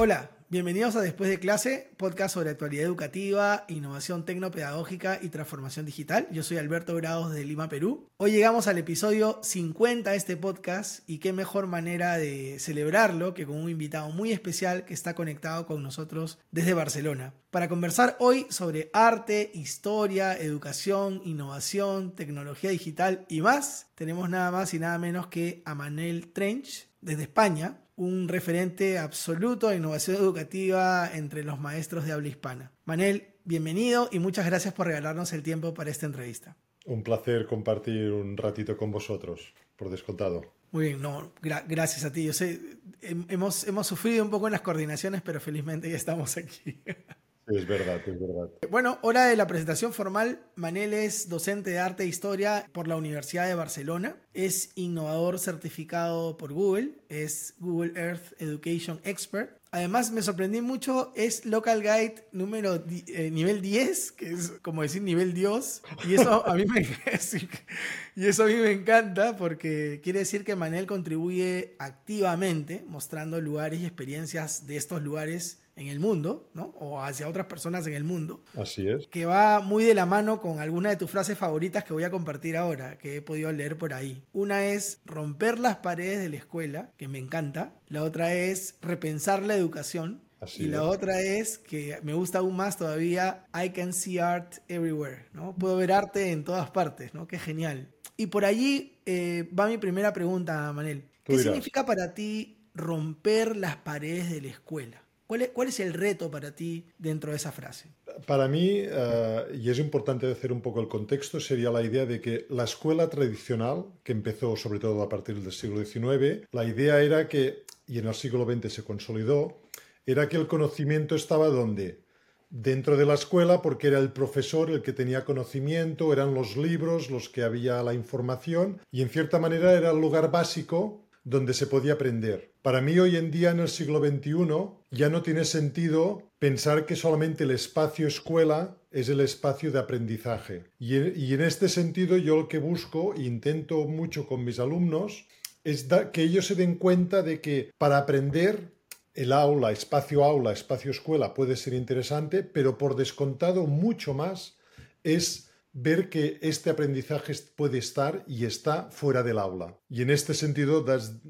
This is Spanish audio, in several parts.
Hola, bienvenidos a Después de clase, podcast sobre actualidad educativa, innovación tecnopedagógica y transformación digital. Yo soy Alberto Grados de Lima, Perú. Hoy llegamos al episodio 50 de este podcast y qué mejor manera de celebrarlo que con un invitado muy especial que está conectado con nosotros desde Barcelona. Para conversar hoy sobre arte, historia, educación, innovación, tecnología digital y más, tenemos nada más y nada menos que a Manel Trench desde España un referente absoluto de innovación educativa entre los maestros de habla hispana. Manel, bienvenido y muchas gracias por regalarnos el tiempo para esta entrevista. Un placer compartir un ratito con vosotros, por descontado. Muy bien, no, gracias a ti. Yo sé, hemos, hemos sufrido un poco en las coordinaciones, pero felizmente ya estamos aquí. Es verdad, es verdad. Bueno, hora de la presentación formal. Manel es docente de arte e historia por la Universidad de Barcelona. Es innovador certificado por Google. Es Google Earth Education Expert. Además, me sorprendí mucho, es Local Guide número eh, nivel 10, que es como decir nivel Dios. Y eso, a mí me, y eso a mí me encanta porque quiere decir que Manel contribuye activamente mostrando lugares y experiencias de estos lugares en el mundo, ¿no? O hacia otras personas en el mundo. Así es. Que va muy de la mano con alguna de tus frases favoritas que voy a compartir ahora, que he podido leer por ahí. Una es romper las paredes de la escuela, que me encanta. La otra es repensar la educación. Así y la otra es que me gusta aún más todavía, I can see art everywhere, ¿no? Puedo ver arte en todas partes, ¿no? Qué genial. Y por allí eh, va mi primera pregunta, Manel. ¿Qué significa para ti romper las paredes de la escuela? ¿Cuál es, el reto para ti dentro de esa frase? Para mí, eh, y es importante decir un poco el contexto, sería la idea de que la escuela tradicional, que empezó sobre todo a partir del siglo XIX, la idea era que, y en el siglo XX se consolidó, era que el conocimiento estaba donde? Dentro de la escuela, porque era el profesor el que tenía conocimiento, eran los libros los que había la información, y en cierta manera era el lugar básico donde se podía aprender. Para mí hoy en día en el siglo XXI ya no tiene sentido pensar que solamente el espacio escuela es el espacio de aprendizaje. Y, en este sentido yo lo que busco e intento mucho con mis alumnos es que ellos se den cuenta de que para aprender el aula, espacio aula, espacio escuela puede ser interesante, pero por descontado mucho más es ver que este aprendizaje puede estar y está fuera del aula. Y en este sentido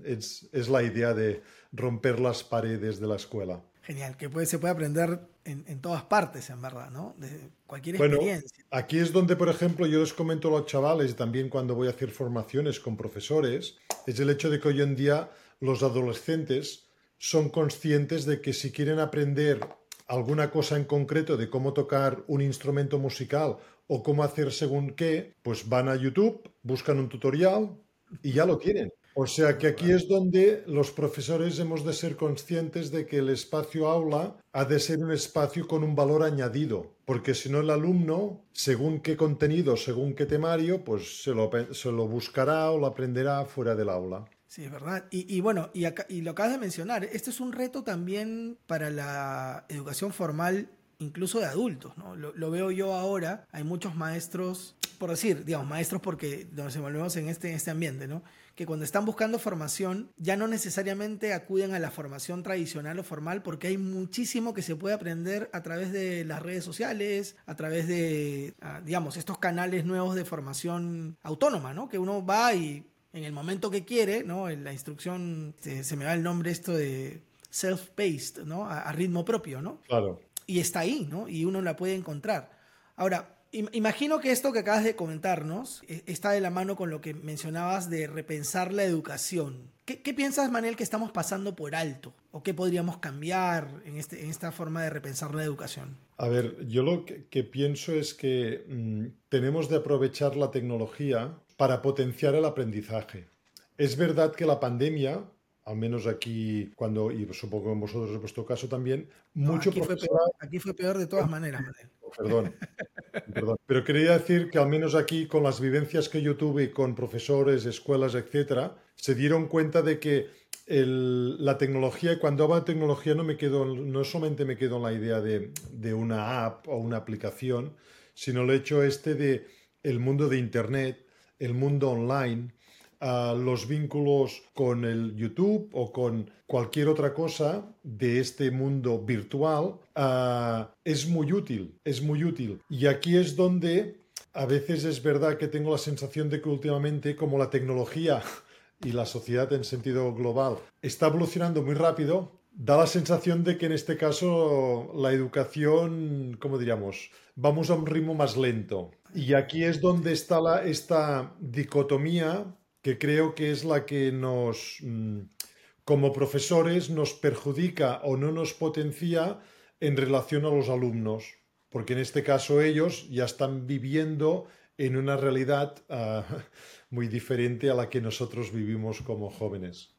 es, la idea de romper las paredes de la escuela. Genial, que se puede aprender en, todas partes, en verdad, ¿no? De cualquier experiencia. aquí es donde, por ejemplo, yo les comento a los chavales, y también cuando voy a hacer formaciones con profesores, es el hecho de que hoy en día los adolescentes son conscientes de que si quieren aprender alguna cosa en concreto de cómo tocar un instrumento musical o cómo hacer según qué, pues van a YouTube, buscan un tutorial y ya lo tienen. O sea que aquí es donde los profesores hemos de ser conscientes de que el espacio aula ha de ser un espacio con un valor añadido, porque si no el alumno, según qué contenido, según qué temario, pues se lo, se lo buscará o lo aprenderá fuera del aula. Sí, es verdad. Y, bueno, y, y lo acabas de mencionar, este es un reto también para la educación formal incluso de adultos, ¿no? Lo, veo yo ahora, hay muchos maestros, por decir, digamos, maestros porque nos envolvemos en este, en este ambiente, ¿no? Que cuando están buscando formación ya no necesariamente acuden a la formación tradicional o formal porque hay muchísimo que se puede aprender a través de las redes sociales, a través de, ah, digamos, estos canales nuevos de formación autónoma, ¿no? Que uno va y en el momento que quiere, ¿no? En la instrucción, se, me va el nombre esto de self-paced, ¿no? a, ritmo propio, ¿no? Claro y está ahí, ¿no? Y uno la puede encontrar. Ahora, imagino que esto que acabas de comentarnos eh, está de la mano con lo que mencionabas de repensar la educación. ¿Qué, piensas, Manuel, que estamos pasando por alto? ¿O qué podríamos cambiar en, este, esta forma de repensar la educación? A ver, yo lo que, pienso es que mm, tenemos de aprovechar la tecnología para potenciar el aprendizaje. Es verdad que la pandemia al menos aquí, cuando, y supongo que en vosotros en vuestro caso también, mucho aquí, fue peor, aquí fue peor de todas maneras. Perdón, perdón. Pero quería decir que al menos aquí, con las vivencias que yo tuve con profesores, escuelas, etcétera, se dieron cuenta de que la tecnología, cuando hablo de tecnología no me quedo, no solamente me quedo en la idea de, de una app o una aplicación, sino el hecho este de el mundo de Internet, el mundo online, ah, los vínculos con el YouTube o con cualquier otra cosa de este mundo virtual, es muy útil, es muy útil. Y aquí es donde a veces es verdad que tengo la sensación de que últimamente como la tecnología y la sociedad en sentido global está evolucionando muy rápido, da la sensación de que en este caso la educación, ¿cómo diríamos? Vamos a un ritmo más lento. Y aquí es donde está la, esta dicotomía que creo que es la que nos, mm, como profesores, nos perjudica o no nos potencia en relación a los alumnos. Porque en este caso ellos ya están viviendo en una realidad ah, muy diferente a la que nosotros vivimos como jóvenes.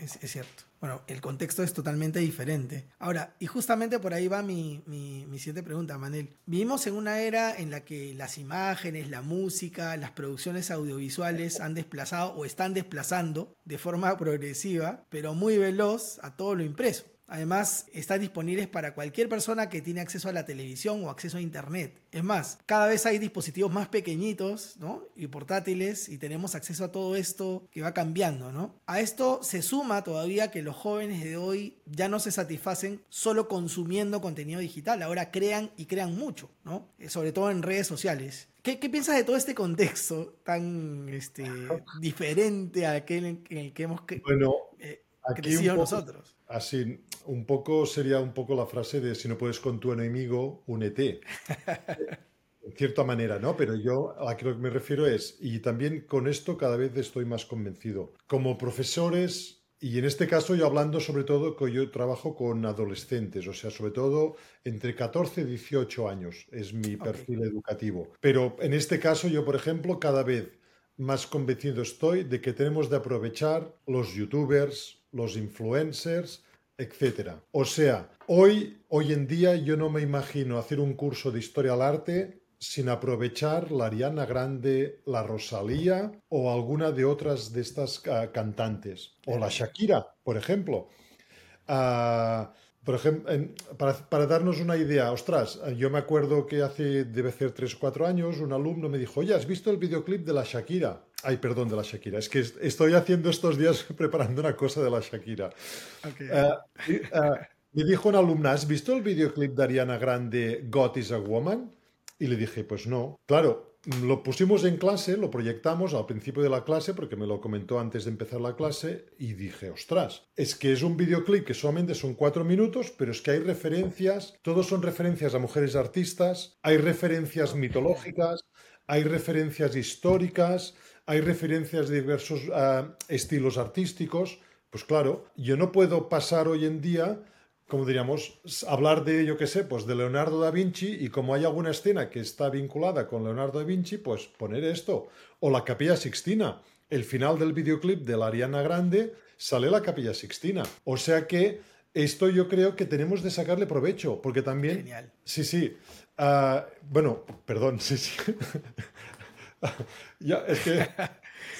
Es, cierto. Bueno, el contexto es totalmente diferente. Ahora, y justamente por ahí va mi, mi, mi, siguiente pregunta, Manel. Vivimos en una era en la que las imágenes, la música, las producciones audiovisuales han desplazado o están desplazando de forma progresiva, pero muy veloz, a todo lo impreso. Además, están disponibles para cualquier persona que tiene acceso a la televisión o acceso a Internet. Es más, cada vez hay dispositivos más pequeñitos ¿no? y portátiles y tenemos acceso a todo esto que va cambiando. ¿no? A esto se suma todavía que los jóvenes de hoy ya no se satisfacen solo consumiendo contenido digital, ahora crean y crean mucho, ¿no? Eh, sobre todo en redes sociales. ¿Qué, ¿Qué, piensas de todo este contexto tan este, diferente a aquel en el que hemos bueno, eh, crecido poco, nosotros? Así, un poco sería un poco la frase de si no puedes con tu enemigo, únete. en cierta manera, ¿no? Pero yo a lo que me refiero es, y también con esto cada vez estoy más convencido. Como profesores, y en este caso yo hablando sobre todo que yo trabajo con adolescentes, o sea, sobre todo entre 14 y 18 años es mi perfil okay. educativo. Pero en este caso yo, por ejemplo, cada vez más convencido estoy de que tenemos de aprovechar los youtubers, los influencers, etcétera. O sea, hoy, hoy en día yo no me imagino hacer un curso de historia al arte sin aprovechar la Ariana Grande, la Rosalía o alguna de otras de estas uh, cantantes. O la Shakira, por ejemplo. Uh, por ejemplo, en, para, para, darnos una idea, ostras, yo me acuerdo que hace, debe ser 3 o 4 años, un alumno me dijo, oye, ¿has visto el videoclip de la Shakira? Ay, perdón, de la Shakira. Es que estoy haciendo estos días preparando una cosa de la Shakira. Okay. Uh, uh, me dijo una alumna, ¿has visto el videoclip de Ariana Grande, God is a Woman? Y le dije, pues no. Claro, lo pusimos en clase, lo proyectamos al principio de la clase, porque me lo comentó antes de empezar la clase, y dije, ostras, es que es un videoclip que solamente son cuatro minutos, pero es que hay referencias, todos son referencias a mujeres artistas, hay referencias mitológicas, hay referencias históricas, hay referencias de diversos uh, estilos artísticos. Pues claro, yo no puedo pasar hoy en día como diríamos, hablar de, yo qué sé, pues de Leonardo da Vinci y como hay alguna escena que está vinculada con Leonardo da Vinci, pues poner esto. O la Capilla Sixtina. El final del videoclip de la Ariana Grande sale la Capilla Sixtina. O sea que esto yo creo que tenemos de sacarle provecho, porque también... Genial. Sí, sí. Uh, bueno, perdón, sí, sí. ya, es que...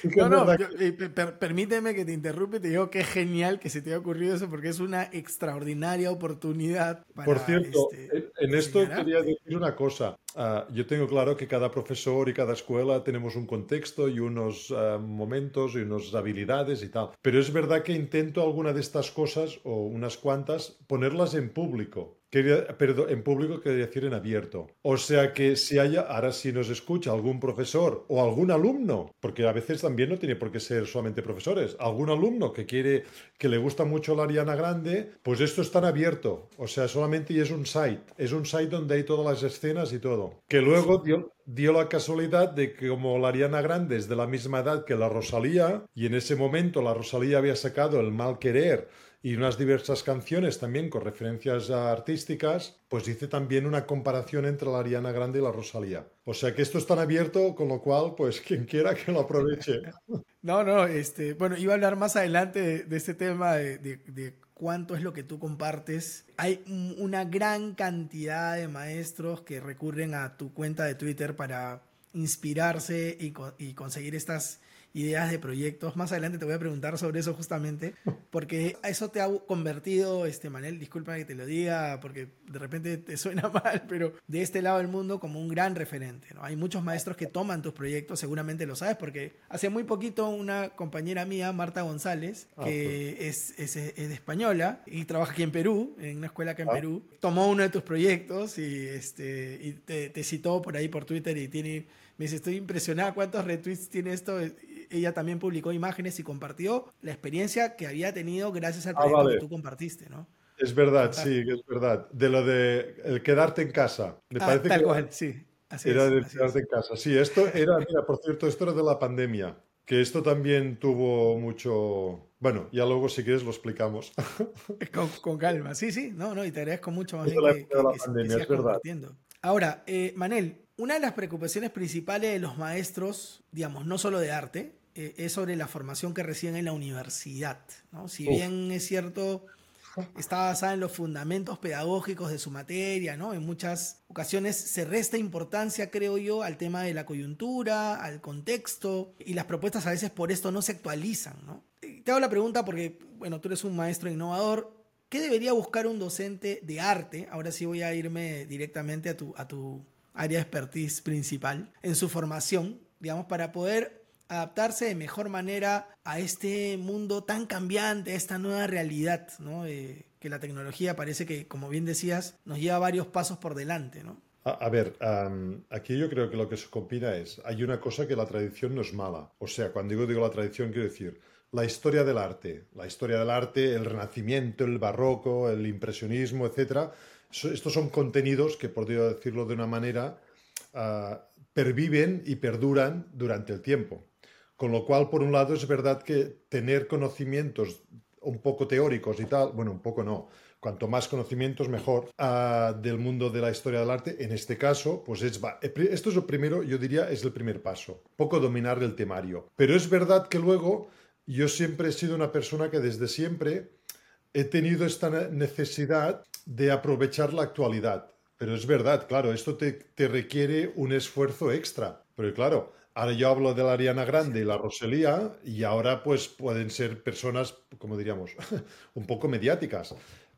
Sí no, no, yo, eh, per, permíteme que te interrumpa y te digo que es genial que se te haya ocurrido eso porque es una extraordinaria oportunidad. Para, Por cierto, este, en esto quería decir una cosa. Uh, yo tengo claro que cada profesor y cada escuela tenemos un contexto y unos uh, momentos y unas habilidades y tal. Pero es verdad que intento alguna de estas cosas o unas cuantas ponerlas en público. Quería, en público quería decir en abierto. O sea que si haya, ahora si nos escucha algún profesor o algún alumno, porque a veces también no tiene por qué ser solamente profesores, algún alumno que quiere, que le gusta mucho la Ariana Grande, pues esto está en abierto. O sea, solamente es un site. Es un site donde hay todas las escenas y todo. Que luego dio, dio la casualidad de que como la Ariana Grande es de la misma edad que la Rosalía, y en ese momento la Rosalía había sacado el mal querer y unas diversas canciones también con referencias artísticas, pues hice también una comparación entre la Ariana Grande y la Rosalía. O sea que esto está abierto, con lo cual, pues quien quiera que lo aproveche. No, no, este, bueno, iba a hablar más adelante de, de este tema de, de, de cuánto es lo que tú compartes. Hay una gran cantidad de maestros que recurren a tu cuenta de Twitter para inspirarse y, y conseguir estas ideas de proyectos. Más adelante te voy a preguntar sobre eso justamente, porque eso te ha convertido, este Manel, disculpa que te lo diga, porque de repente te suena mal, pero de este lado del mundo como un gran referente. ¿no? Hay muchos maestros que toman tus proyectos, seguramente lo sabes, porque hace muy poquito una compañera mía, Marta González, ah, que pues. es, es, es, española y trabaja aquí en Perú, en una escuela acá en ah. Perú, tomó uno de tus proyectos y, este, y te, te citó por ahí por Twitter y tiene me dice, estoy impresionada cuántos retweets tiene esto. Ella también publicó imágenes y compartió la experiencia que había tenido gracias al ah, proyecto que tú compartiste, ¿no? Es verdad, sí, es verdad. De lo de el quedarte en casa. Me ah, parece tal cual, sí. Así era de quedarte en casa. Sí, esto era, mira, por cierto, esto era de la pandemia. Que esto también tuvo mucho. Bueno, ya luego si quieres lo explicamos. Con, calma, sí, sí, no, no, y te agradezco mucho más bien que, que, la pandemia, es verdad. Ahora, eh, Manel, una de las preocupaciones principales de los maestros, digamos, no solo de arte, eh, es sobre la formación que reciben en la universidad. ¿no? Si bien es cierto, está basada en los fundamentos pedagógicos de su materia, ¿no? En muchas ocasiones se resta importancia, creo yo, al tema de la coyuntura, al contexto, y las propuestas a veces por esto no se actualizan, ¿no? Te hago la pregunta porque, bueno, tú eres un maestro innovador. ¿Qué debería buscar un docente de arte? Ahora sí voy a irme directamente a tu, a tu área de expertise principal en su formación, digamos, para poder adaptarse de mejor manera a este mundo tan cambiante, a esta nueva realidad, ¿no? que la tecnología parece que, como bien decías, nos lleva varios pasos por delante, ¿no? A, ver, aquí yo creo que lo que se combina es, hay una cosa que la tradición no es mala. O sea, cuando digo, digo la tradición, quiero decir, la historia del arte, la historia del arte, el renacimiento, el barroco, el impresionismo, etcétera, estos son contenidos que, por decirlo de una manera, ah, perviven y perduran durante el tiempo. Con lo cual, por un lado, es verdad que tener conocimientos un poco teóricos y tal, bueno, un poco no, cuanto más conocimientos mejor ah, del mundo de la historia del arte, en este caso, pues es, esto es lo primero, yo diría, es el primer paso, poco dominar el temario. Pero es verdad que luego yo siempre he sido una persona que desde siempre he tenido esta necesidad de aprovechar la actualidad. Pero es verdad, claro, esto te, requiere un esfuerzo extra. Pero claro, ahora yo hablo de la Ariana Grande y la Rosalía y ahora pues pueden ser personas, como diríamos, un poco mediáticas.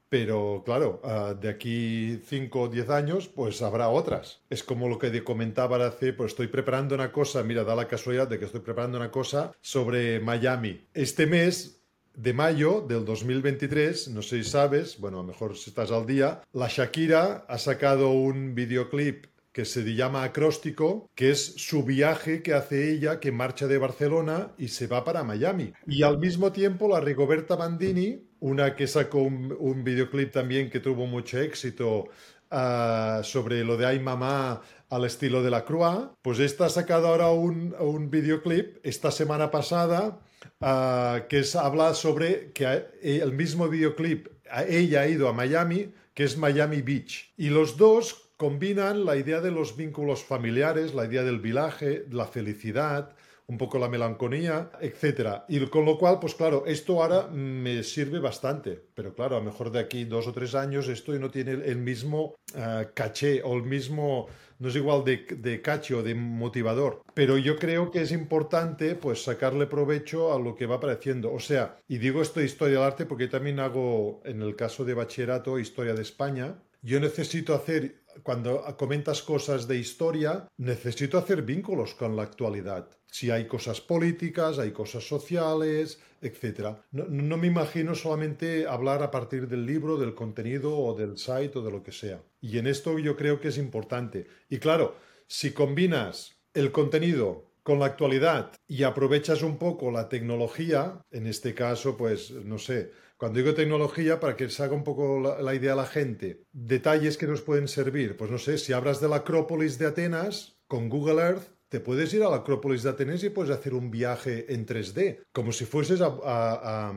Pero claro, ah, de aquí 5 o 10 años, pues habrá otras. Es como lo que comentaba hace, pues estoy preparando una cosa, mira, da la casualidad de que estoy preparando una cosa sobre Miami. Este mes de mayo del 2023, no sé si sabes, bueno, a lo mejor si estás al día, la Shakira ha sacado un videoclip que se llama Acróstico, que es su viaje que hace ella, que marcha de Barcelona y se va para Miami. Y al mismo tiempo la Rigoberta Bandini, una que sacó un, videoclip también que tuvo mucho éxito ah, sobre lo de Ay Mamá al estilo de la Croix, pues esta ha sacado ahora un, un videoclip esta semana pasada Ah, que es, habla sobre que el mismo videoclip, ella ha ido a Miami, que es Miami Beach. Y los dos combinan la idea de los vínculos familiares, la idea del viaje, la felicidad, un poco la melancolía, etc. Y con lo cual, pues claro, esto ahora me sirve bastante, pero claro, a lo mejor de aquí dos o tres años esto no tiene el mismo ah, caché o el mismo no es igual de, de cacho, de motivador. Pero yo creo que es importante pues sacarle provecho a lo que va apareciendo. O sea, y digo esto de historia del arte porque también hago, en el caso de bachillerato, historia de España. Yo necesito hacer cuando comentas cosas de historia, necesito hacer vínculos con la actualidad. Si hay cosas políticas, hay cosas sociales, etc. No, me imagino solamente hablar a partir del libro, del contenido o del site o de lo que sea. Y en esto yo creo que es importante. Y claro, si combinas el contenido con la actualidad y aprovechas un poco la tecnología, en este caso, pues, no sé, cuando digo tecnología, para que se haga un poco la, idea a la gente, detalles que nos pueden servir. Pues no sé, si hablas de la Acrópolis de Atenas, con Google Earth, te puedes ir a la Acrópolis de Atenas y puedes hacer un viaje en 3D, como si fueses a,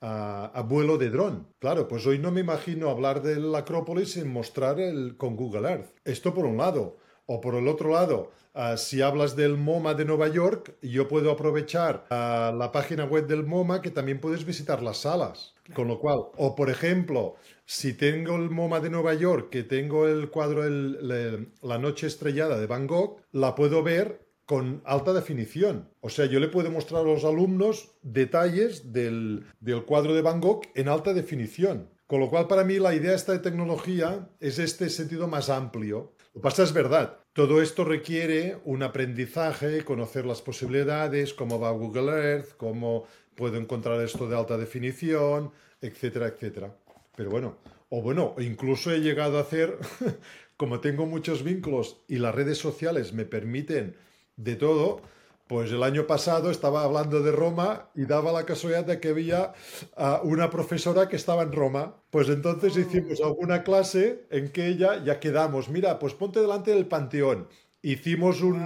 a, vuelo de dron. Claro, pues hoy no me imagino hablar de la Acrópolis sin mostrar el, con Google Earth. Esto por un lado. O por el otro lado, ah, si hablas del MoMA de Nueva York, yo puedo aprovechar ah, la página web del MoMA que también puedes visitar las salas. Con lo cual, o por ejemplo, si tengo el MoMA de Nueva York, que tengo el cuadro La Noche Estrellada de Van Gogh, la puedo ver con alta definición. O sea, yo le puedo mostrar a los alumnos detalles del, del cuadro de Van Gogh en alta definición. Con lo cual, para mí, la idea esta de tecnología es este sentido más amplio. Lo que pasa es verdad, todo esto requiere un aprendizaje, conocer las posibilidades, cómo va Google Earth, cómo puedo encontrar esto de alta definición, etcétera, etcétera. Pero bueno, o bueno, incluso he llegado a hacer, como tengo muchos vínculos y las redes sociales me permiten de todo, pues el año pasado estaba hablando de Roma y daba la casualidad de que había uh, una profesora que estaba en Roma. Pues entonces oh. hicimos alguna clase en que ella ya quedamos, mira, pues ponte delante del Panteón. Hicimos un,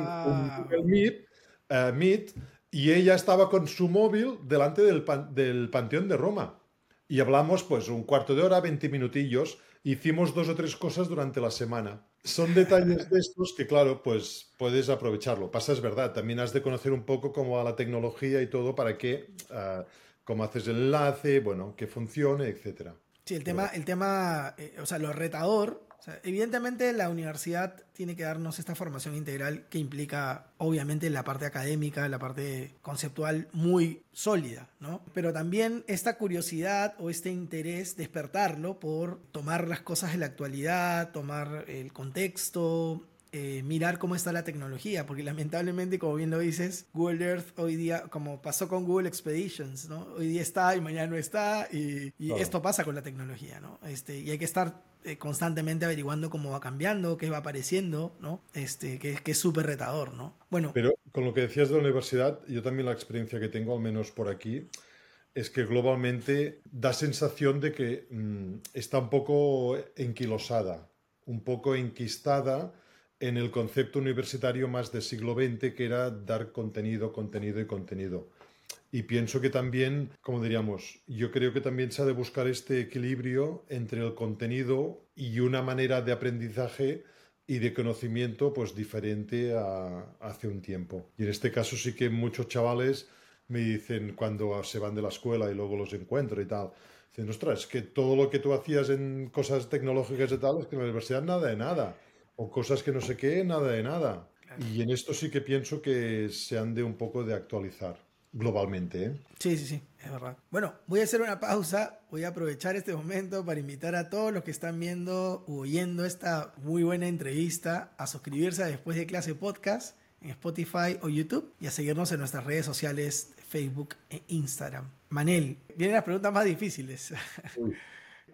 Meet, uh, Meet, y ella estaba con su móvil delante del, pan, del Panteón de Roma. Y hablamos pues un cuarto de hora, 20 minutillos. Hicimos dos o tres cosas durante la semana son detalles de estos que, claro, pues puedes aprovecharlo. Pasa, es verdad, también has de conocer un poco cómo va la tecnología y todo para que, uh, cómo haces el enlace, bueno, que funcione, etcétera. Sí, el tema, el tema, eh, o sea, lo retador sea, evidentemente la universidad tiene que darnos esta formación integral que implica obviamente la parte académica, la parte conceptual muy sólida, ¿no? Pero también esta curiosidad o este interés, despertarlo por tomar las cosas de la actualidad, tomar el contexto, eh, mirar cómo está la tecnología, porque lamentablemente, como bien lo dices, Google Earth hoy día, como pasó con Google Expeditions, ¿no? Hoy día está y mañana no está, y, y esto pasa con la tecnología, ¿no? Este, y hay que estar eh, constantemente averiguando cómo va cambiando, qué va apareciendo, ¿no? Este, que, que es súper retador, ¿no? Bueno. Pero con lo que decías de la universidad, yo también la experiencia que tengo, al menos por aquí, es que globalmente da sensación de que mmm, está un poco enquilosada, un poco enquistada en el concepto universitario más del siglo XX, que era dar contenido, contenido y contenido. Y pienso que también, como diríamos, yo creo que también se ha de buscar este equilibrio entre el contenido y una manera de aprendizaje y de conocimiento pues diferente a, hace un tiempo. Y en este caso sí que muchos chavales me dicen cuando se van de la escuela y luego los encuentro y tal, dicen, ostras, es que todo lo que tú hacías en cosas tecnológicas y tal, es que en la universidad nada de nada. O cosas que no sé qué, nada de nada. Claro. Y en esto sí que pienso que se han de un poco de actualizar globalmente. ¿eh? Sí, sí, sí, es verdad. Bueno, voy a hacer una pausa, voy a aprovechar este momento para invitar a todos los que están viendo o oyendo esta muy buena entrevista a suscribirse a Después de Clase Podcast en Spotify o YouTube y a seguirnos en nuestras redes sociales Facebook e Instagram. Manel, vienen las preguntas más difíciles. Uy.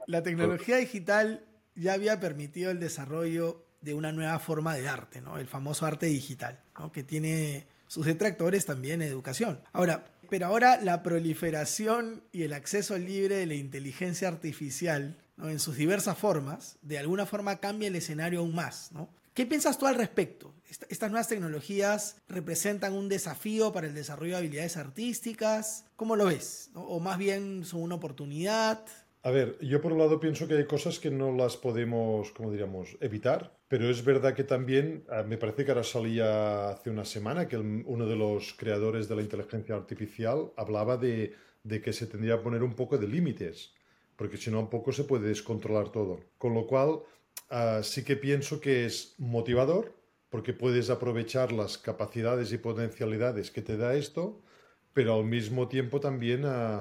La tecnología digital ya había permitido el desarrollo de una nueva forma de arte, ¿no? El famoso arte digital, ¿no? Que tiene sus detractores también educación. Ahora, pero ahora la proliferación y el acceso libre de la inteligencia artificial en sus diversas formas, de alguna forma cambia el escenario aún más. ¿Qué piensas tú al respecto? ¿Estas nuevas tecnologías representan un desafío para el desarrollo de habilidades artísticas? ¿Cómo lo ves? ¿O más bien son una oportunidad? A ver, yo por un lado pienso que hay cosas que no las podemos, como diríamos, evitar, pero es verdad que también, ah, me parece que ahora salía hace una semana que uno de los creadores de la inteligencia artificial hablaba de, de que se tendría que poner un poco de límites, porque si no un poco se puede descontrolar todo. Con lo cual, uh, sí que pienso que es motivador, porque puedes aprovechar las capacidades y potencialidades que te da esto, pero al mismo tiempo también... Uh,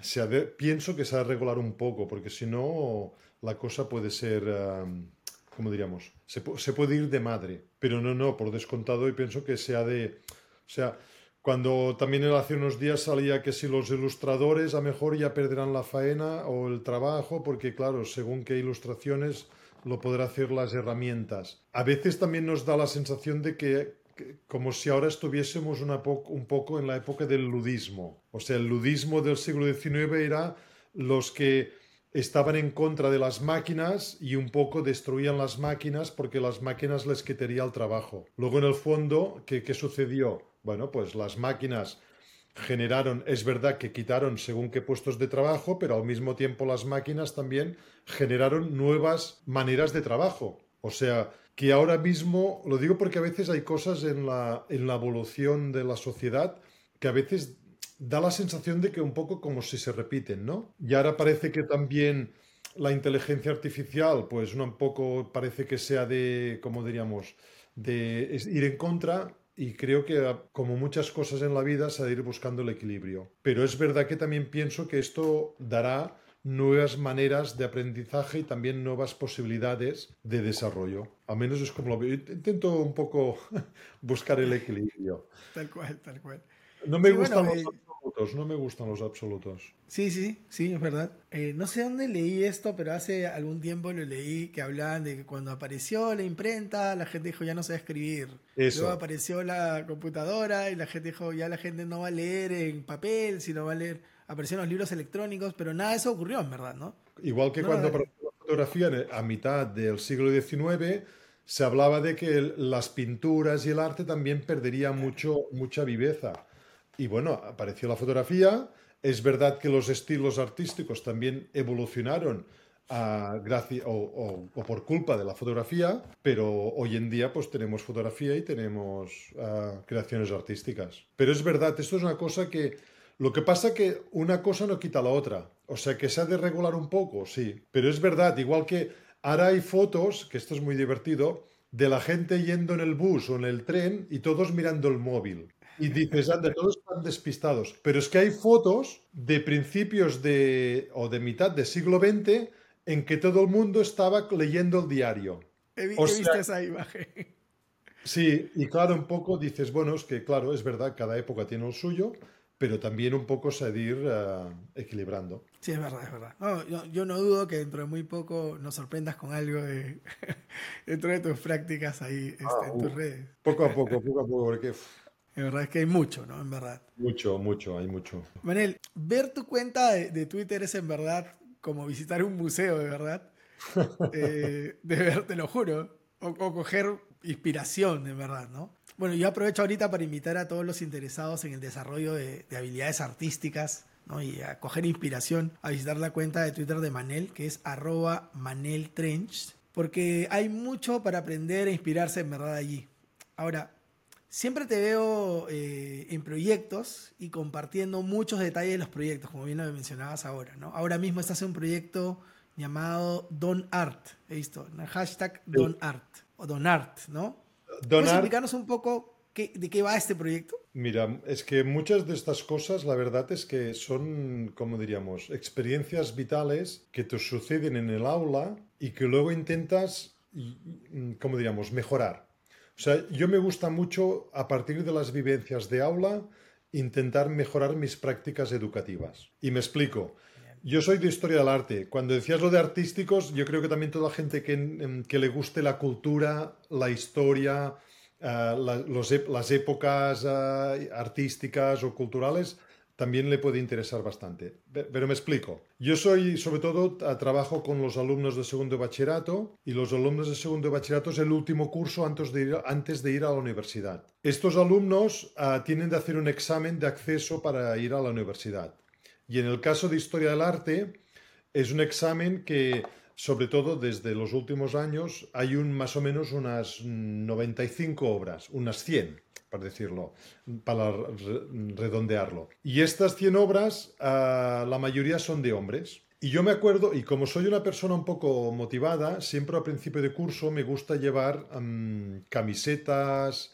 se de, pienso que se ha de regular un poco, porque si no, la cosa puede ser, um, ¿cómo diríamos? Se, puede ir de madre, pero no, no, por descontado y pienso que se ha de... O sea, cuando también hace unos días salía que si los ilustradores a mejor ya perderán la faena o el trabajo, porque claro, según qué ilustraciones lo podrán hacer las herramientas. A veces también nos da la sensación de que como si ahora estuviésemos un poco en la época del ludismo. O sea, el ludismo del siglo XIX era los que estaban en contra de las máquinas y un poco destruían las máquinas porque las máquinas les quitaría el trabajo. Luego, en el fondo, ¿qué, qué sucedió? Bueno, pues las máquinas generaron, es verdad que quitaron según qué puestos de trabajo, pero al mismo tiempo las máquinas también generaron nuevas maneras de trabajo. O sea, que ahora mismo, lo digo porque a veces hay cosas en la, en la evolución de la sociedad que a veces da la sensación de que un poco como si se repiten, ¿no? Y ahora parece que también la inteligencia artificial, pues un poco parece que sea de, como diríamos, de ir en contra y creo que como muchas cosas en la vida se ha de ir buscando el equilibrio. Pero es verdad que también pienso que esto dará nuevas maneras de aprendizaje y también nuevas posibilidades de desarrollo. Al menos es como lo veo. Intento un poco buscar el equilibrio. Tal cual, tal cual. No me gustan los eh, absolutos, no me gustan los absolutos. Sí, sí, sí, es verdad. Eh, no sé dónde leí esto, pero hace algún tiempo lo leí que hablaban de que cuando apareció la imprenta, la gente dijo ya no sabe escribir. Luego apareció la computadora y la gente dijo ya la gente no va a leer en papel, sino va a leer aparecieron los libros electrónicos, pero nada de eso ocurrió en verdad, ¿no? Igual que cuando apareció la fotografía a mitad del siglo XIX, se hablaba de que las pinturas y el arte también perderían mucho, mucha viveza. Y bueno, apareció la fotografía. Es verdad que los estilos artísticos también evolucionaron a gracia, o, por culpa de la fotografía, pero hoy en día pues tenemos fotografía y tenemos ah, creaciones artísticas. Pero es verdad, esto es una cosa que lo que pasa que una cosa no quita la otra. O sea que se ha de regular un poco, sí. Pero es verdad, igual que ahora hay fotos, que esto es muy divertido, de la gente yendo en el bus o en el tren y todos mirando el móvil. Y dices, anda, todos están despistados. Pero es que hay fotos de principios de o de mitad del siglo XX en que todo el mundo estaba leyendo el diario. He, visto esa imagen. Sí, y claro, un poco dices, bueno, es que claro, es verdad, cada época tiene el suyo, pero también un poco salir uh, equilibrando. Sí, es verdad, es verdad. yo, no dudo que dentro de muy poco nos sorprendas con algo de, dentro de tus prácticas ahí este, en tus redes. Poco a poco, poco a poco, porque... Es verdad es que hay mucho, ¿no? En verdad. Mucho, mucho, hay mucho. Manel, ver tu cuenta de, Twitter es en verdad como visitar un museo, de verdad. eh, de ver, te lo juro. O, o coger inspiración, de verdad, ¿no? Bueno, yo aprovecho ahorita para invitar a todos los interesados en el desarrollo de, habilidades artísticas ¿no? y a coger inspiración a visitar la cuenta de Twitter de Manel, que es arroba maneltrench, porque hay mucho para aprender e inspirarse en verdad allí. Ahora, siempre te veo eh, en proyectos y compartiendo muchos detalles de los proyectos, como bien lo mencionabas ahora. ¿no? Ahora mismo estás en un proyecto llamado Don Art, he visto, hashtag Don Art, o Don Art, ¿no? ¿Puedes explicarnos un poco de qué va este proyecto? Mira, es que muchas de estas cosas, la verdad es que son, como diríamos, experiencias vitales que te suceden en el aula y que luego intentas, como diríamos, mejorar. O sea, yo me gusta mucho, a partir de las vivencias de aula, intentar mejorar mis prácticas educativas. Y me explico. Yo soy de historia del arte. Cuando decías lo de artísticos, yo creo que también toda gente que, que le guste la cultura, la historia, uh, las épocas uh, artísticas o culturales, también le puede interesar bastante. Pero me explico. Yo soy, sobre todo, trabajo con los alumnos de segundo bachillerato y los alumnos de segundo bachillerato es el último curso antes de ir, antes de ir a la universidad. Estos alumnos uh, tienen de hacer un examen de acceso para ir a la universidad. Y en el caso de historia del arte, es un examen que, sobre todo desde los últimos años, hay un, más o menos unas 95 obras, unas 100, para decirlo, para redondearlo. Y estas 100 obras, ah, la mayoría son de hombres. Y yo me acuerdo, y como soy una persona un poco motivada, siempre al principio de curso me gusta llevar camisetas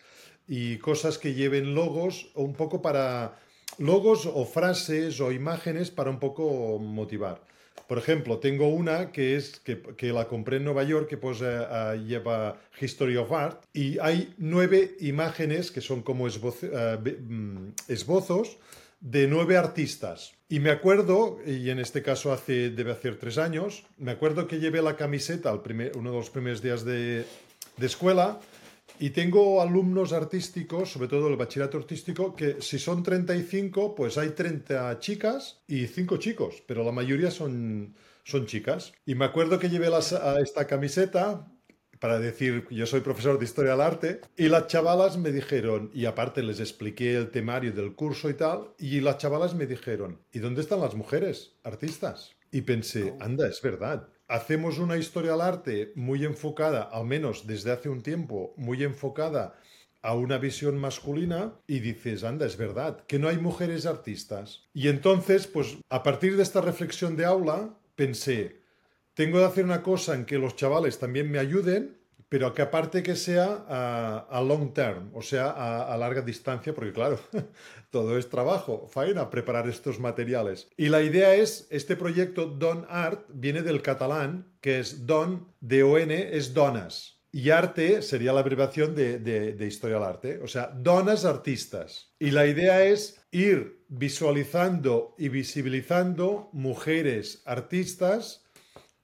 y cosas que lleven logos, un poco para logos o frases o imágenes para un poco motivar. Por ejemplo, tengo una que es que, la compré en Nueva York que pues uh, lleva History of Art y hay nueve imágenes que son como esbozo, uh, esbozos de nueve artistas. Y me acuerdo, y en este caso hace, debe hacer tres años, me acuerdo que llevé la camiseta al uno de los primeros días de, de escuela y tengo alumnos artísticos, sobre todo el bachillerato artístico, que si son 35, pues hay 30 chicas y 5 chicos, pero la mayoría son, son chicas. Y me acuerdo que llevé a esta camiseta para decir, yo soy profesor de historia del arte, y las chavalas me dijeron, y aparte les expliqué el temario del curso y tal, y las chavalas me dijeron, ¿y dónde están las mujeres artistas? Y pensé, anda, es verdad hacemos una historia al arte muy enfocada, al menos desde hace un tiempo, muy enfocada a una visión masculina y dices, anda, es verdad, que no hay mujeres artistas. Y entonces, pues a partir de esta reflexión de aula, pensé, tengo que hacer una cosa en que los chavales también me ayuden, pero que aparte que sea a, long term, o sea, a, larga distancia, porque claro, todo es trabajo, faena preparar estos materiales. Y la idea es, este proyecto Don Art viene del catalán, que es Don, D-O-N, es donas. Y arte sería la abreviación de, de, historia del arte, o sea, donas artistas. Y la idea es ir visualizando y visibilizando mujeres artistas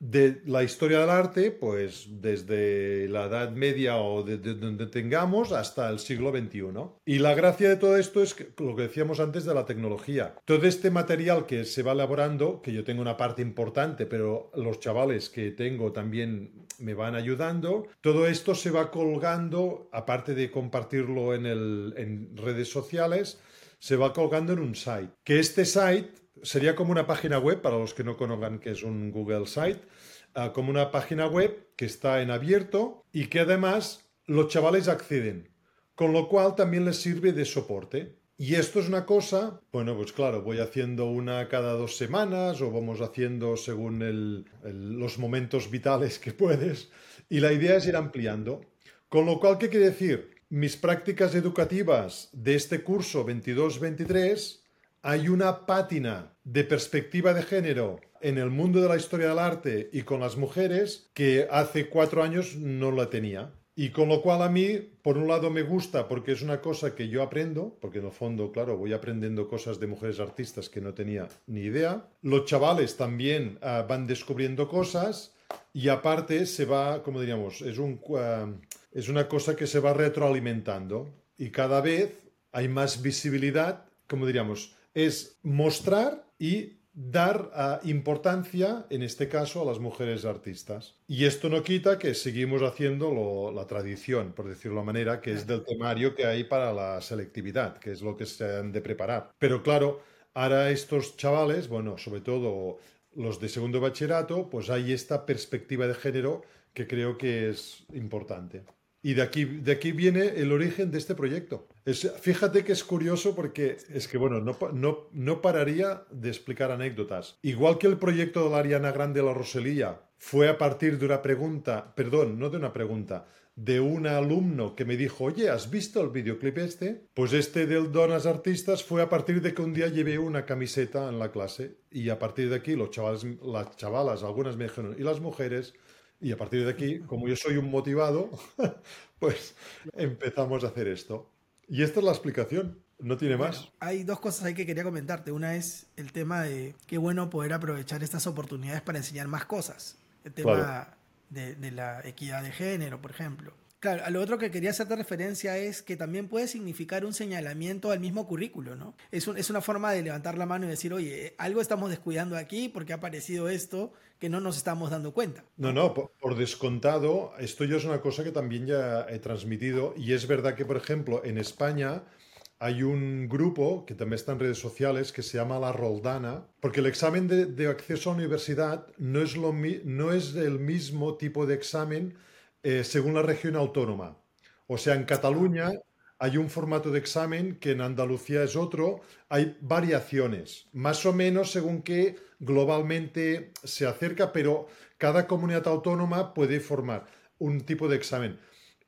de la historia del arte, pues desde la Edad Media o desde donde tengamos hasta el siglo XXI. Y la gracia de todo esto es lo que decíamos antes de la tecnología. Todo este material que se va elaborando, que yo tengo una parte importante, pero los chavales que tengo también me van ayudando, todo esto se va colgando, aparte de compartirlo en, en redes sociales, se va colgando en un site. Que este site sería como una página web, para los que no conozcan que es un Google Site, ah, como una página web que está en abierto y que además los chavales acceden, con lo cual también les sirve de soporte. Y esto es una cosa, bueno, pues claro, voy haciendo una cada dos semanas o vamos haciendo según los momentos vitales que puedes. Y la idea es ir ampliando. Con lo cual, ¿qué quiere decir? Mis prácticas educativas de este curso 22-23 hay una pátina de perspectiva de género en el mundo de la historia del arte y con las mujeres que hace cuatro años no la tenía. Y con lo cual a mí, por un lado me gusta porque es una cosa que yo aprendo, porque en el fondo, claro, voy aprendiendo cosas de mujeres artistas que no tenía ni idea. Los chavales también ah, van descubriendo cosas y aparte se va, como diríamos, es, un, ah, es una cosa que se va retroalimentando y cada vez hay más visibilidad, como diríamos, es mostrar y dar ah, importancia, en este caso, a las mujeres artistas. Y esto no quita que seguimos haciendo la tradición, por decirlo de manera, que es del temario que hay para la selectividad, que es lo que se han de preparar. Pero claro, ahora estos chavales, bueno, sobre todo los de segundo bachillerato, pues hay esta perspectiva de género que creo que es importante. Y de aquí, de aquí viene el origen de este proyecto. Fíjate que es curioso porque es que, bueno, no, no, no pararía de explicar anécdotas. Igual que el proyecto de la Ariana Grande la Roselilla fue a partir de una pregunta, perdón, no de una pregunta, de un alumno que me dijo, oye, ¿has visto el videoclip este? Pues este del Donas Artistas fue a partir de que un día llevé una camiseta en la clase y a partir de aquí los chavales, las chavalas, algunas me dijeron, y las mujeres y a partir de aquí, como yo soy un motivado, pues empezamos a hacer esto. Y esta es la explicación, no tiene más. hay dos cosas ahí que quería comentarte. Una es el tema de qué bueno poder aprovechar estas oportunidades para enseñar más cosas. El tema de, de la equidad de género, por ejemplo. Claro, a lo otro que quería hacerte referencia es que también puede significar un señalamiento al mismo currículo, ¿no? Es, una forma de levantar la mano y decir, oye, algo estamos descuidando aquí porque ha aparecido esto que no nos estamos dando cuenta. No, no, por, descontado, esto yo es una cosa que también ya he transmitido y es verdad que, por ejemplo, en España hay un grupo que también está en redes sociales que se llama La Roldana, porque el examen de, acceso a universidad no es, lo, no es el mismo tipo de examen eh, según la región autónoma. O sea, en Cataluña hay un formato de examen que en Andalucía es otro. Hay variaciones, más o menos según que globalmente se acerca, pero cada comunidad autónoma puede formar un tipo de examen.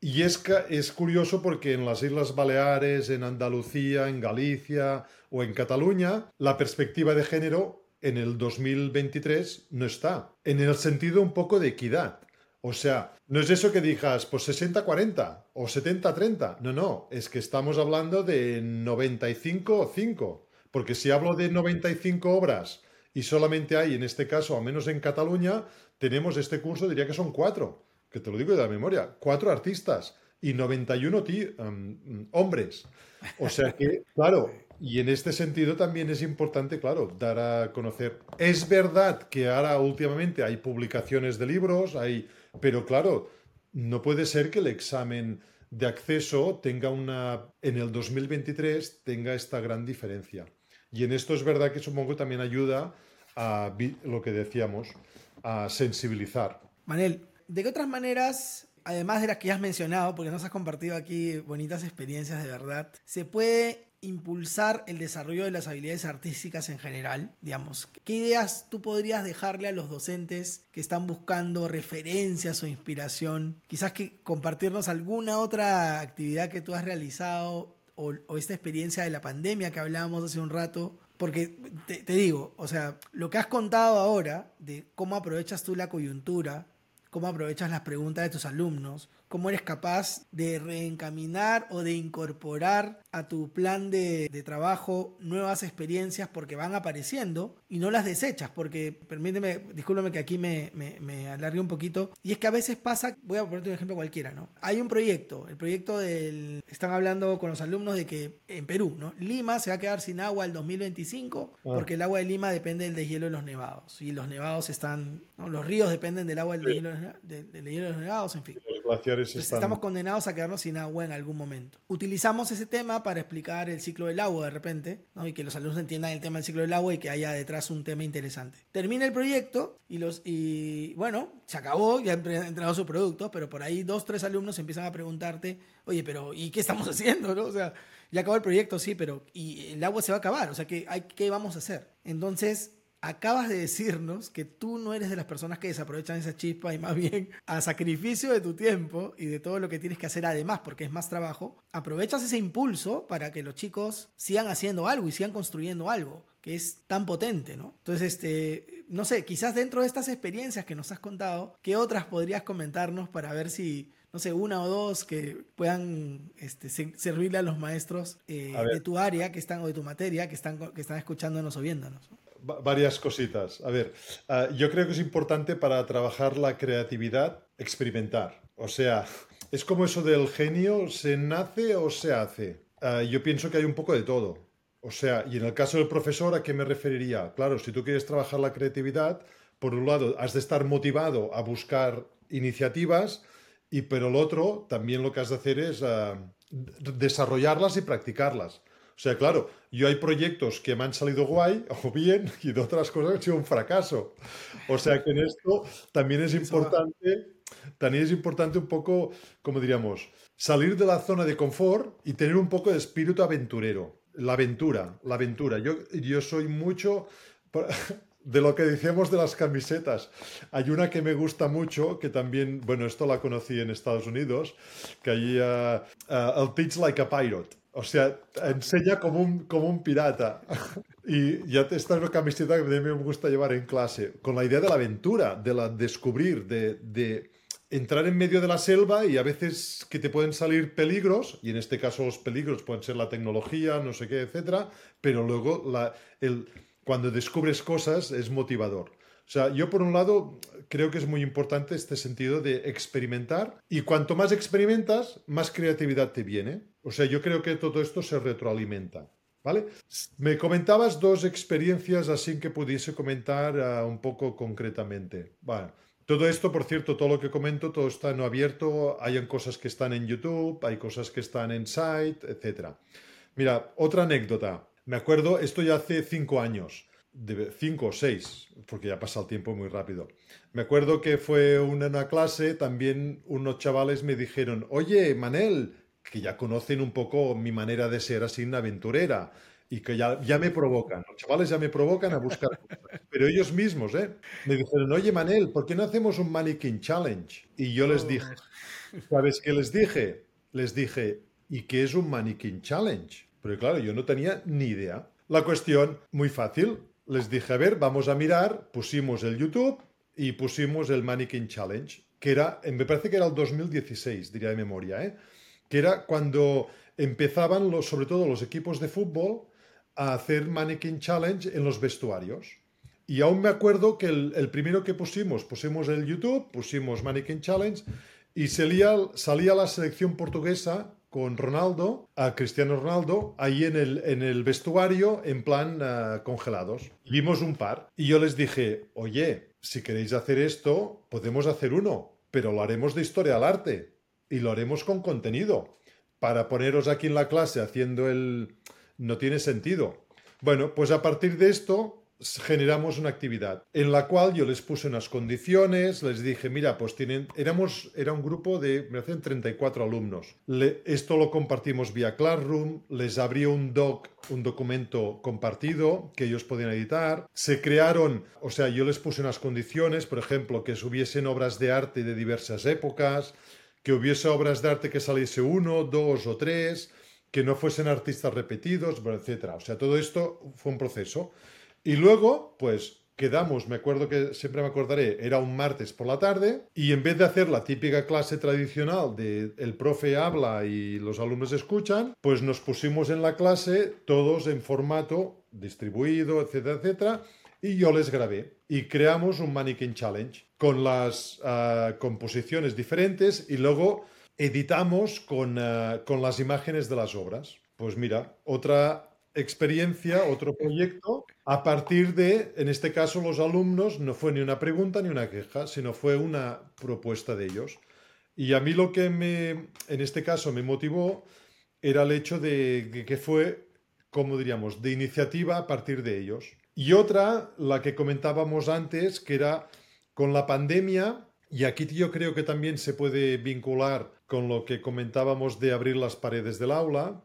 Y es, es curioso porque en las Islas Baleares, en Andalucía, en Galicia o en Cataluña, la perspectiva de género en el 2023 no está, en el sentido un poco de equidad. O sea, no es eso que digas, pues 60-40 o 70-30. No, no, es que estamos hablando de 95-5. Porque si hablo de 95 obras y solamente hay, en este caso, al menos en Cataluña, tenemos este curso, diría que son cuatro, que te lo digo de la memoria, cuatro artistas y 91 um, hombres. O sea que, claro, y en este sentido también es importante, claro, dar a conocer. Es verdad que ahora últimamente hay publicaciones de libros, hay pero claro, no puede ser que el examen de acceso tenga una, en el 2023 tenga esta gran diferencia. Y en esto es verdad que supongo también ayuda a lo que decíamos, a sensibilizar. Manel, ¿de qué otras maneras, además de las que ya has mencionado, porque nos has compartido aquí bonitas experiencias de verdad, se puede impulsar el desarrollo de las habilidades artísticas en general, digamos, ¿qué ideas tú podrías dejarle a los docentes que están buscando referencias o inspiración? Quizás que compartirnos alguna otra actividad que tú has realizado o, esta experiencia de la pandemia que hablábamos hace un rato, porque te, digo, o sea, lo que has contado ahora de cómo aprovechas tú la coyuntura, cómo aprovechas las preguntas de tus alumnos, cómo eres capaz de reencaminar o de incorporar a tu plan de, de, trabajo nuevas experiencias porque van apareciendo y no las desechas, porque permíteme, discúlpame que aquí me, me, me alargue un poquito, y es que a veces pasa, voy a ponerte un ejemplo cualquiera, ¿no? Hay un proyecto, el proyecto del, están hablando con los alumnos de que en Perú, ¿no? Lima se va a quedar sin agua el 2025 ah. porque el agua de Lima depende del deshielo de los nevados, y los nevados están, ¿no? los ríos dependen del agua del, sí. deshielo, del, del deshielo de los nevados, en fin. Estamos condenados a quedarnos sin agua en algún momento. Utilizamos ese tema para explicar el ciclo del agua de repente, ¿no? y que los alumnos entiendan el tema del ciclo del agua y que haya detrás un tema interesante. Termina el proyecto y, los, y bueno, se acabó, ya han entregado su producto, pero por ahí dos, tres alumnos empiezan a preguntarte, oye, pero ¿y qué estamos haciendo? ¿no? O sea, ya acabó el proyecto, sí, pero ¿y el agua se va a acabar? O sea, ¿qué, hay, qué vamos a hacer? Entonces, acabas de decirnos que tú no eres de las personas que desaprovechan esa chispa y más bien a sacrificio de tu tiempo y de todo lo que tienes que hacer además porque es más trabajo, aprovechas ese impulso para que los chicos sigan haciendo algo y sigan construyendo algo que es tan potente, ¿no? Entonces, este, no sé, quizás dentro de estas experiencias que nos has contado, ¿qué otras podrías comentarnos para ver si no sé, una o dos que puedan este, servirle a los maestros eh, a de tu área que están, o de tu materia que están, que están escuchándonos o viéndonos. ¿no? Varias cositas. A ver, uh, yo creo que es importante para trabajar la creatividad experimentar. O sea, es como eso del genio, ¿se nace o se hace? Uh, yo pienso que hay un poco de todo. O sea, y en el caso del profesor, ¿a qué me referiría? Claro, si tú quieres trabajar la creatividad, por un lado, has de estar motivado a buscar iniciativas y por el otro, también lo que has de hacer es uh, desarrollarlas y practicarlas. O sea, claro, yo hay proyectos que me han salido guay o bien y de otras cosas que han sido un fracaso. O sea que en esto también es importante, también es importante un poco, como diríamos, salir de la zona de confort y tener un poco de espíritu aventurero. La aventura, la aventura. Yo, yo soy mucho de lo que decíamos de las camisetas. Hay una que me gusta mucho, que también, bueno, esto la conocí en Estados Unidos, que allí uh, uh, el Teach Like a Pirate. O sea, enseña como un, como un pirata. Y ya esta es una camiseta que a mí me gusta llevar en clase, con la idea de la aventura, de la descubrir, de, de entrar en medio de la selva y a veces que te pueden salir peligros, y en este caso los peligros pueden ser la tecnología, no sé qué, etcétera, pero luego la, el, cuando descubres cosas es motivador. O sea, yo por un lado creo que es muy importante este sentido de experimentar y cuanto más experimentas, más creatividad te viene. O sea, yo creo que todo esto se retroalimenta. ¿Vale? Me comentabas dos experiencias así que pudiese comentar uh, un poco concretamente. Todo esto, por cierto, todo lo que comento, todo está no abierto. Hay cosas que están en YouTube, hay cosas que están en site, etc. Mira, otra anécdota. Me acuerdo, esto ya hace cinco años de cinco o seis, porque ya pasa el tiempo muy rápido. Me acuerdo que fue una, una, clase, también unos chavales me dijeron, oye, Manel, que ya conocen un poco mi manera de ser así una aventurera y que ya, ya me provocan, los chavales ya me provocan a buscar cosas. Pero ellos mismos, ¿eh? Me dijeron, oye, Manel, ¿por qué no hacemos un Mannequin Challenge? Y yo les dije, ¿sabes qué les dije? Les dije, ¿y qué es un Mannequin Challenge? Pero claro, yo no tenía ni idea. La cuestión, muy fácil, les dije, a ver, vamos a mirar, pusimos el YouTube y pusimos el Mannequin Challenge, que era, me parece que era el 2016, diría de memoria, ¿eh? que era cuando empezaban los, sobre todo los equipos de fútbol a hacer Mannequin Challenge en los vestuarios. Y aún me acuerdo que el, primero que pusimos, pusimos el YouTube, pusimos Mannequin Challenge y salía la selección portuguesa con Ronaldo, a Cristiano Ronaldo, ahí en el, en el vestuario, en plan uh, congelados. Vimos un par. Y yo les dije, oye, si queréis hacer esto, podemos hacer uno, pero lo haremos de historia al arte. Y lo haremos con contenido. Para poneros aquí en la clase haciendo el... No tiene sentido. Bueno, pues a partir de esto generamos una actividad en la cual yo les puse unas condiciones, les dije, mira, pues tienen, éramos, era un grupo de, me hacen 34 alumnos. esto lo compartimos vía Classroom, les abrí un doc, un documento compartido que ellos podían editar. Se crearon, o sea, yo les puse unas condiciones, por ejemplo, que subiesen obras de arte de diversas épocas, que hubiese obras de arte que saliese uno, dos o tres, que no fuesen artistas repetidos, etc. O sea, todo esto fue un proceso. Y luego, pues quedamos, me acuerdo que siempre me acordaré, era un martes por la tarde y en vez de hacer la típica clase tradicional de el profe habla y los alumnos escuchan, pues nos pusimos en la clase todos en formato distribuido, etcétera, etcétera, y yo les grabé y creamos un Mannequin Challenge con las ah, composiciones diferentes y luego editamos con, ah, con las imágenes de las obras. Pues mira, otra experiencia, otro proyecto, a partir de, en este caso, los alumnos, no fue ni una pregunta ni una queja, sino fue una propuesta de ellos. Y a mí lo que me, en este caso, me motivó era el hecho de que fue, como diríamos, de iniciativa a partir de ellos. Y otra, la que comentábamos antes, que era con la pandemia, y aquí yo creo que también se puede vincular con lo que comentábamos de abrir las paredes del aula,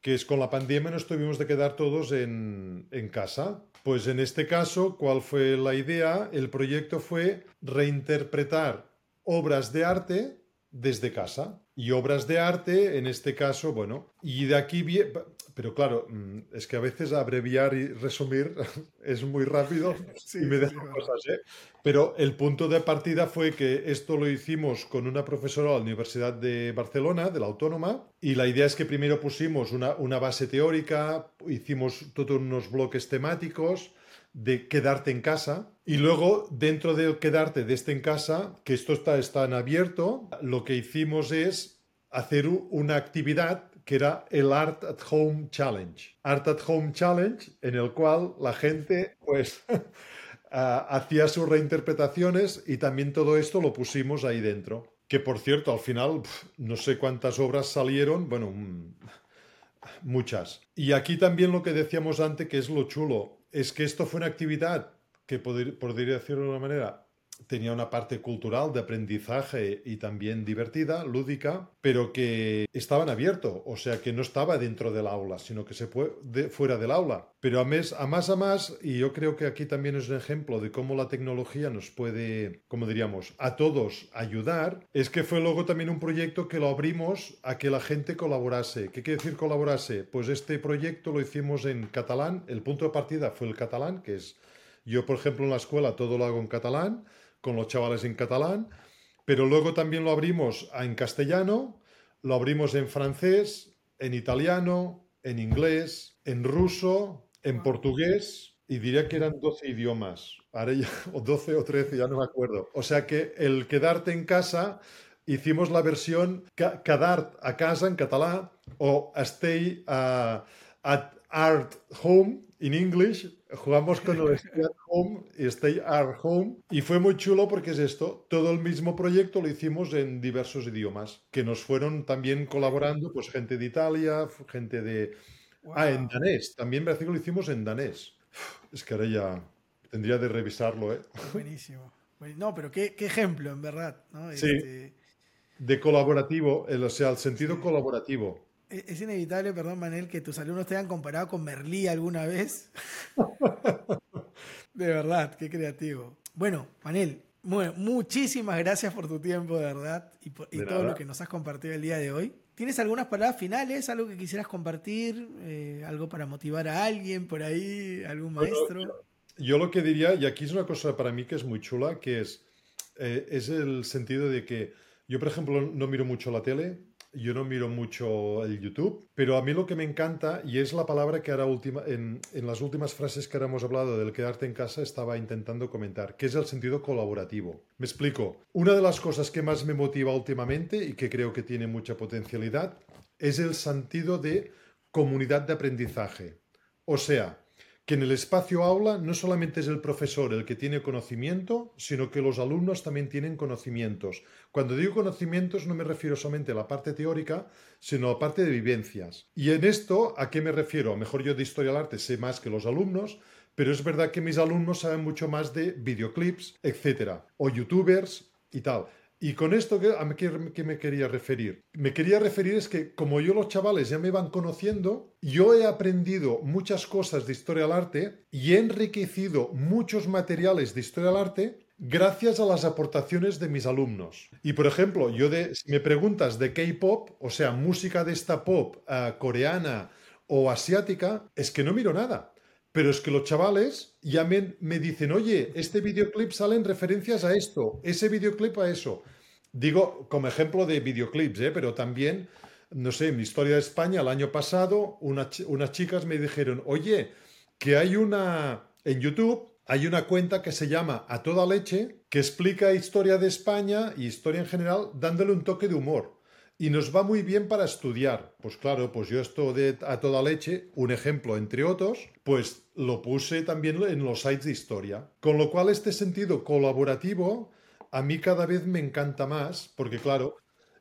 que es con la pandemia nos tuvimos de quedar todos en, casa. Pues en este caso, ¿cuál fue la idea? El proyecto fue reinterpretar obras de arte desde casa. Y obras de arte, en este caso, bueno, y de aquí pero claro, mm, es que a veces abreviar y resumir es muy rápido y me deja cosas, ¿eh? Pero el punto de partida fue que esto lo hicimos con una profesora de la Universidad de Barcelona, de la Autónoma, y la idea es que primero pusimos una, una base teórica, hicimos todos unos bloques temáticos, de quedarte en casa y luego dentro de quedarte de este en casa, que esto está, está en abierto, lo que hicimos es hacer una actividad que era el Art at Home Challenge. Art at Home Challenge en el cual la gente pues hacía sus reinterpretaciones y también todo esto lo pusimos ahí dentro. Que por cierto, al final no sé cuántas obras salieron, bueno, muchas. Y aquí también lo que decíamos antes, que es lo chulo, es que esto fue una actividad que podría decirlo de una manera tenía una parte cultural de aprendizaje y también divertida, lúdica, pero que estaba en abierto, o sea que no estaba dentro del aula, sino que se fue fuera del aula. Pero a, mes, a más a más, y yo creo que aquí también es un ejemplo de cómo la tecnología nos puede, como diríamos, a todos ayudar, es que fue luego también un proyecto que lo abrimos a que la gente colaborase. ¿Qué quiere decir colaborase? Pues este proyecto lo hicimos en catalán, el punto de partida fue el catalán, que es yo, por ejemplo, en la escuela todo lo hago en catalán, con los chavales en catalán, pero luego también lo abrimos en castellano, lo abrimos en francés, en italiano, en inglés, en ruso, en portugués, y diría que eran 12 idiomas, ahora ya, o 12 o 13, ya no me acuerdo. O sea que el quedarte en casa, hicimos la versión quedar a casa en catalán o stay uh, at art home in English jugamos con el Stay at Home y Stay at Home y fue muy chulo porque es esto, todo el mismo proyecto lo hicimos en diversos idiomas, que nos fueron también colaborando pues gente de Italia, gente de... Ah, en danés, también parece que lo hicimos en danés. Es que ahora ya tendría de revisarlo, ¿eh? Buenísimo. No, pero qué, ejemplo, en verdad. Sí. Este de colaborativo, o sea, el sentido colaborativo. Es inevitable, perdón, Manel, que tus alumnos te hayan comparado con Merlí alguna vez. de verdad, qué creativo. Bueno, Manel, muchísimas gracias por tu tiempo, de verdad, y, todo lo que nos has compartido el día de hoy. ¿Tienes algunas palabras finales, algo que quisieras compartir, eh, algo para motivar a alguien por ahí, algún maestro? yo, lo que diría, y aquí es una cosa para mí que es muy chula, que es, eh, es el sentido de que yo, por ejemplo, no miro mucho la tele, yo no miro mucho el YouTube, pero a mí lo que me encanta, y es la palabra que ahora última, en, en las últimas frases que ahora hemos hablado del quedarte en casa, estaba intentando comentar, que es el sentido colaborativo. Me explico. Una de las cosas que más me motiva últimamente y que creo que tiene mucha potencialidad es el sentido de comunidad de aprendizaje. O sea, que en el espacio aula no solamente es el profesor el que tiene conocimiento, sino que los alumnos también tienen conocimientos. Cuando digo conocimientos no me refiero solamente a la parte teórica, sino a la parte de vivencias. Y en esto, ¿a qué me refiero? Mejor yo de historia del arte sé más que los alumnos, pero es verdad que mis alumnos saben mucho más de videoclips, etcétera, o youtubers y tal. Y con esto, ¿a qué, me quería referir? Me quería referir es que como yo los chavales ya me van conociendo, yo he aprendido muchas cosas de historia del arte y he enriquecido muchos materiales de historia del arte gracias a las aportaciones de mis alumnos. Y por ejemplo, yo de, si me preguntas de K-pop, o sea, música de esta pop uh, coreana o asiática, es que no miro nada. Pero es que los chavales ya me, me dicen, oye, este videoclip salen referencias a esto, ese videoclip a eso. Digo como ejemplo de videoclips, ¿eh? pero también, no sé, en mi historia de España el año pasado, unas chicas me dijeron, oye, que hay una, en YouTube, hay una cuenta que se llama A Toda Leche, que explica historia de España y historia en general, dándole un toque de humor y nos va muy bien para estudiar. Pues claro, pues yo esto de a toda leche, un ejemplo entre otros, pues lo puse también en los sites de historia. Con lo cual este sentido colaborativo a mí cada vez me encanta más, porque claro,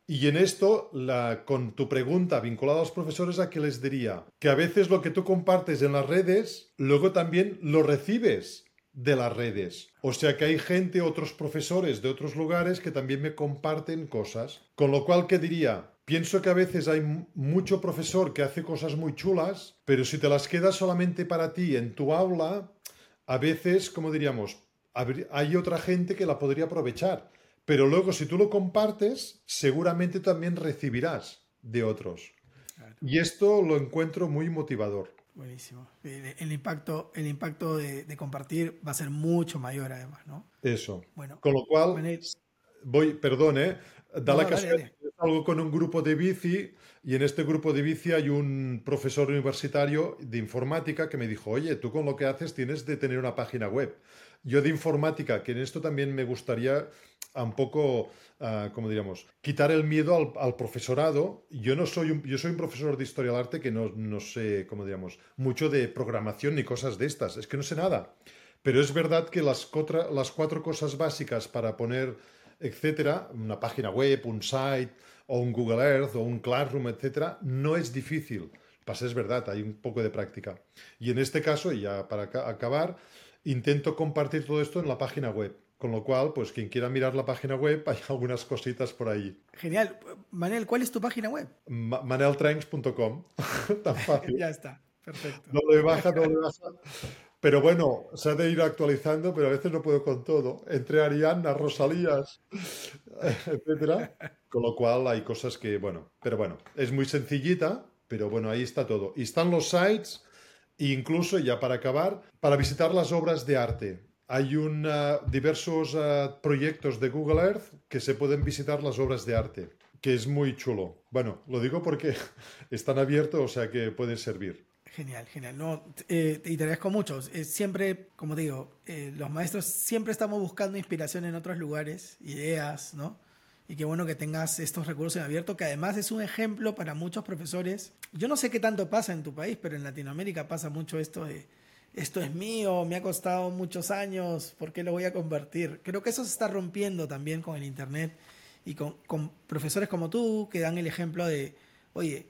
y en esto, la, con tu pregunta vinculada a los profesores, ¿a qué les diría? Que a veces lo que tú compartes en las redes, luego también lo recibes de las redes. O sea que hay gente, otros profesores de otros lugares que también me comparten cosas. Con lo cual, ¿qué diría? Pienso que a veces hay mucho profesor que hace cosas muy chulas, pero si te las quedas solamente para ti en tu aula, a veces, como diríamos, hay otra gente que la podría aprovechar. Pero luego, si tú lo compartes, seguramente también recibirás de otros. Y esto lo encuentro muy motivador. Buenísimo. El, impacto, el impacto de, compartir va a ser mucho mayor además, ¿no? Eso. Bueno, con lo cual, voy, perdón, ¿eh? Da la casualidad algo con un grupo de bici y en este grupo de bici hay un profesor universitario de informática que me dijo, oye, tú con lo que haces tienes de tener una página web. Yo de informática, que en esto también me gustaría un poco, uh, como diríamos, quitar el miedo al, profesorado. Yo no soy un, yo soy un profesor de historia del arte que no, no sé, como diríamos, mucho de programación ni cosas de estas. Es que no sé nada. Pero es verdad que las, las cuatro cosas básicas para poner, etcétera, una página web, un site, o un Google Earth, o un Classroom, etcétera, no es difícil. Pasa, es verdad, hay un poco de práctica. Y en este caso, y ya para acabar, intento compartir todo esto en la página web. Con lo cual, pues quien quiera mirar la página web, hay algunas cositas por ahí. Genial. Manel, ¿cuál es tu página web? maneltranks.com. Tan fácil. ya está. Perfecto. No le baja, no le baja. Pero bueno, se ha de ir actualizando, pero a veces no puedo con todo. Entre Arianna, Rosalías, etcétera. Con lo cual hay cosas que, bueno, pero bueno, es muy sencillita, pero bueno, ahí está todo. Y están los sites, incluso ya para acabar, para visitar las obras de arte. Hay un, diversos eh, proyectos de Google Earth que se pueden visitar las obras de arte, que es muy chulo. Bueno, lo digo porque están abiertos, o sea que pueden servir. Genial, genial. No, eh, te agradezco mucho. siempre, como digo, eh, los maestros siempre estamos buscando inspiración en otros lugares, ideas, ¿no? Y qué bueno que tengas estos recursos en abierto, que además es un ejemplo para muchos profesores. Yo no sé qué tanto pasa en tu país, pero en Latinoamérica pasa mucho esto de, esto es mío, me ha costado muchos años, ¿por qué lo voy a convertir? Creo que eso se está rompiendo también con el Internet y con, con profesores como tú que dan el ejemplo de, oye,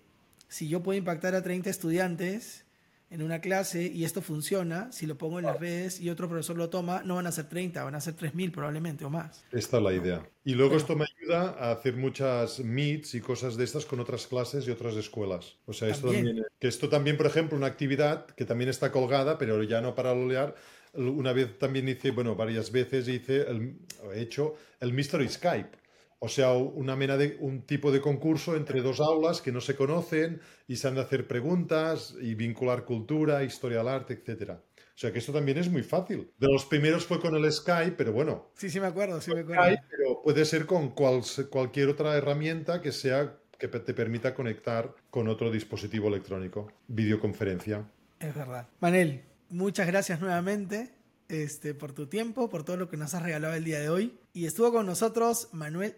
si yo puedo impactar a 30 estudiantes en una clase y esto funciona, si lo pongo en las redes y otro profesor lo toma, no van a ser 30, van a ser 3.000 probablemente o más. Esta es la idea. Y luego esto me ayuda a hacer muchas meets y cosas de estas con otras clases y otras escuelas. O sea, esto también, que esto también, por ejemplo, una actividad que también está colgada, pero ya no para lolear, una vez también hice, bueno, varias veces hice, el, he hecho el Mystery Skype o sea, una mena de un tipo de concurso entre dos aulas que no se conocen y se han de hacer preguntas y vincular cultura, historia del arte, etcétera. O sea que esto también es muy fácil. De los primeros fue con el Skype, pero bueno. Sí, sí me acuerdo, sí me acuerdo. pero puede ser con cualquier otra herramienta que sea que te permita conectar con otro dispositivo electrónico, videoconferencia. Es verdad. Manel, muchas gracias nuevamente este, por tu tiempo, por todo lo que nos has regalado el día de hoy. Y estuvo con nosotros Manuel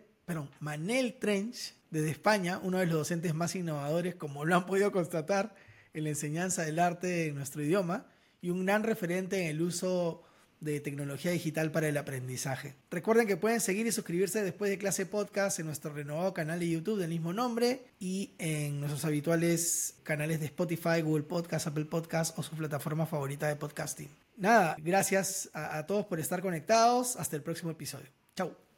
Manel Trench, desde España, uno de los docentes más innovadores, como lo han podido constatar, en la enseñanza del arte en nuestro idioma, y un gran referente en el uso de tecnología digital para el aprendizaje. Recuerden que pueden seguir y suscribirse después de clase podcast en nuestro renovado canal de YouTube del mismo nombre y en nuestros habituales canales de Spotify, Google Podcast, Apple Podcast o su plataforma favorita de podcasting. nada, gracias a, a todos por estar conectados. Hasta el próximo episodio. Chau.